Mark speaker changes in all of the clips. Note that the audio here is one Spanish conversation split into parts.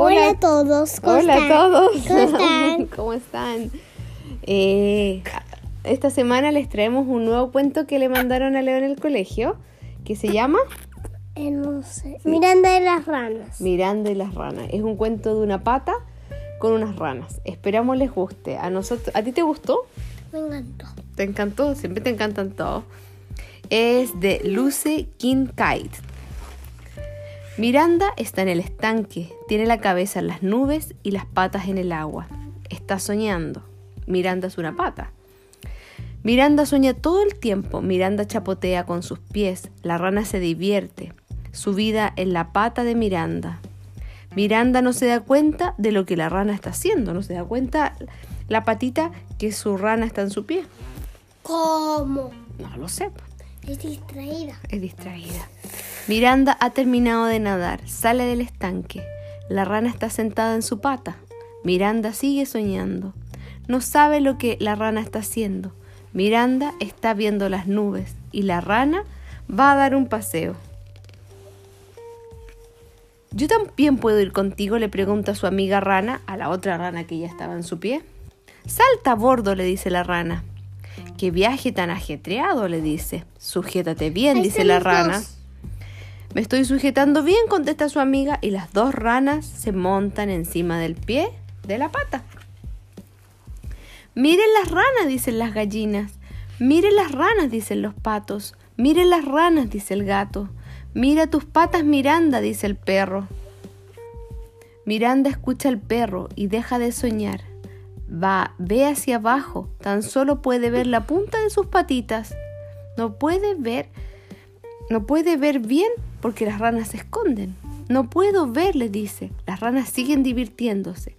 Speaker 1: Hola, a todos. ¿Cómo
Speaker 2: Hola
Speaker 1: están?
Speaker 2: a todos.
Speaker 1: ¿Cómo están?
Speaker 2: ¿Cómo están? Eh, esta semana les traemos un nuevo cuento que le mandaron a Leo en el colegio, que se llama
Speaker 1: Eh, no sé. Miranda de las ranas.
Speaker 2: Miranda y las ranas. Es un cuento de una pata con unas ranas. Esperamos les guste. A nosotros, ¿a ti te gustó?
Speaker 1: Me encantó.
Speaker 2: ¿Te encantó? Siempre te encantan todos. Es de Lucy Kincaid. Miranda está en el estanque, tiene la cabeza en las nubes y las patas en el agua. Está soñando. Miranda es una pata. Miranda sueña todo el tiempo. Miranda chapotea con sus pies. La rana se divierte. Su vida en la pata de Miranda. Miranda no se da cuenta de lo que la rana está haciendo. No se da cuenta la patita que su rana está en su pie.
Speaker 1: ¿Cómo?
Speaker 2: No lo sé.
Speaker 1: Es distraída.
Speaker 2: Es distraída. Miranda ha terminado de nadar, sale del estanque. La rana está sentada en su pata. Miranda sigue soñando. No sabe lo que la rana está haciendo. Miranda está viendo las nubes y la rana va a dar un paseo. ¿Yo también puedo ir contigo? le pregunta su amiga rana a la otra rana que ya estaba en su pie. Salta a bordo, le dice la rana. Qué viaje tan ajetreado, le dice. Sujétate bien,
Speaker 1: Ahí
Speaker 2: dice la rana.
Speaker 1: dos.
Speaker 2: Me estoy sujetando bien, contesta su amiga, y las dos ranas se montan encima del pie de la pata. Miren las ranas, dicen las gallinas. Miren las ranas, dicen los patos. Miren las ranas, dice el gato. Mira tus patas, Miranda, dice el perro. Miranda escucha al perro y deja de soñar. Va, ve hacia abajo, tan solo puede ver la punta de sus patitas. No puede ver, no puede ver bien porque las ranas se esconden. No puedo ver, le dice. Las ranas siguen divirtiéndose.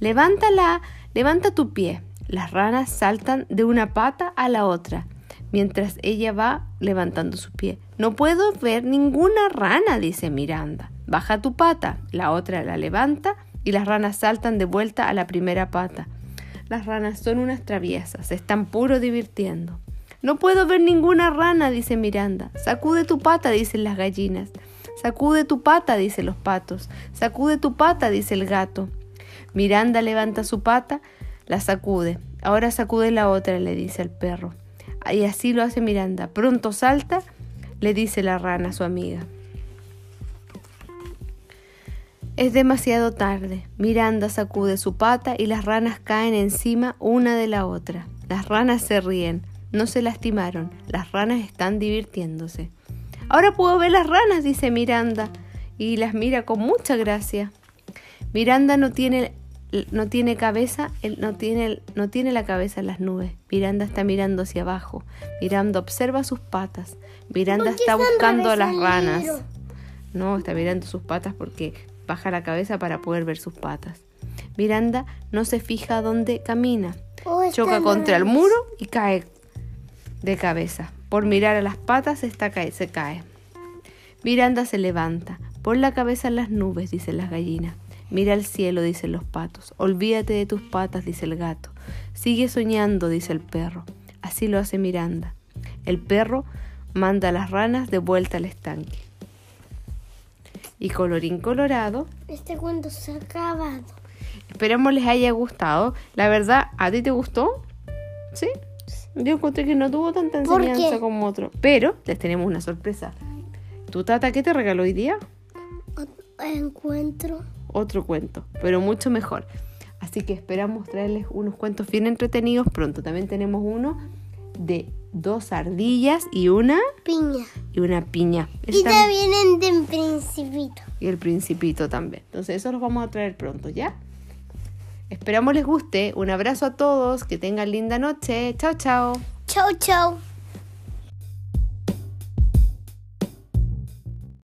Speaker 2: Levántala, levanta tu pie. Las ranas saltan de una pata a la otra, mientras ella va levantando su pie. No puedo ver ninguna rana, dice Miranda. Baja tu pata. La otra la levanta y las ranas saltan de vuelta a la primera pata. Las ranas son unas traviesas, se están puro divirtiendo. No puedo ver ninguna rana, dice Miranda. Sacude tu pata, dicen las gallinas. Sacude tu pata, dicen los patos. Sacude tu pata, dice el gato. Miranda levanta su pata, la sacude. Ahora sacude la otra, le dice el perro. Y así lo hace Miranda. Pronto salta, le dice la rana a su amiga. Es demasiado tarde. Miranda sacude su pata y las ranas caen encima una de la otra. Las ranas se ríen. No se lastimaron. Las ranas están divirtiéndose. Ahora puedo ver las ranas, dice Miranda, y las mira con mucha gracia. Miranda no tiene, no tiene cabeza, no tiene, no tiene la cabeza en las nubes. Miranda está mirando hacia abajo. Miranda observa sus patas. Miranda
Speaker 1: ¿Por qué
Speaker 2: está buscando a las ranas. No, está mirando sus patas porque baja la cabeza para poder ver sus patas. Miranda no se fija dónde camina.
Speaker 1: Oh,
Speaker 2: Choca contra el muro y cae de cabeza. Por mirar a las patas está cae- se cae. Miranda se levanta. Pon la cabeza en las nubes, dicen las gallinas. Mira al cielo, dicen los patos. Olvídate de tus patas, dice el gato. Sigue soñando, dice el perro. Así lo hace Miranda. El perro manda a las ranas de vuelta al estanque. Y colorín colorado,
Speaker 1: Este cuento se ha acabado.
Speaker 2: Esperamos les haya gustado. La verdad, ¿a ti te gustó? ¿Sí? Yo encontré que no tuvo tanta
Speaker 1: ¿Por
Speaker 2: enseñanza como otro. Pero les tenemos una sorpresa. ¿Tu tata qué te regaló hoy día?
Speaker 1: Encuentro.
Speaker 2: Otro cuento, pero mucho mejor. Así que esperamos traerles unos cuentos bien entretenidos pronto. También tenemos uno de dos ardillas y una
Speaker 1: Piña.
Speaker 2: y una piña.
Speaker 1: Y también de Principito.
Speaker 2: y el principito también. Entonces, eso los vamos a traer pronto, ¿ya? Esperamos les guste. Un abrazo a todos. Que tengan linda noche. Chao, chao.
Speaker 1: Chau, chau.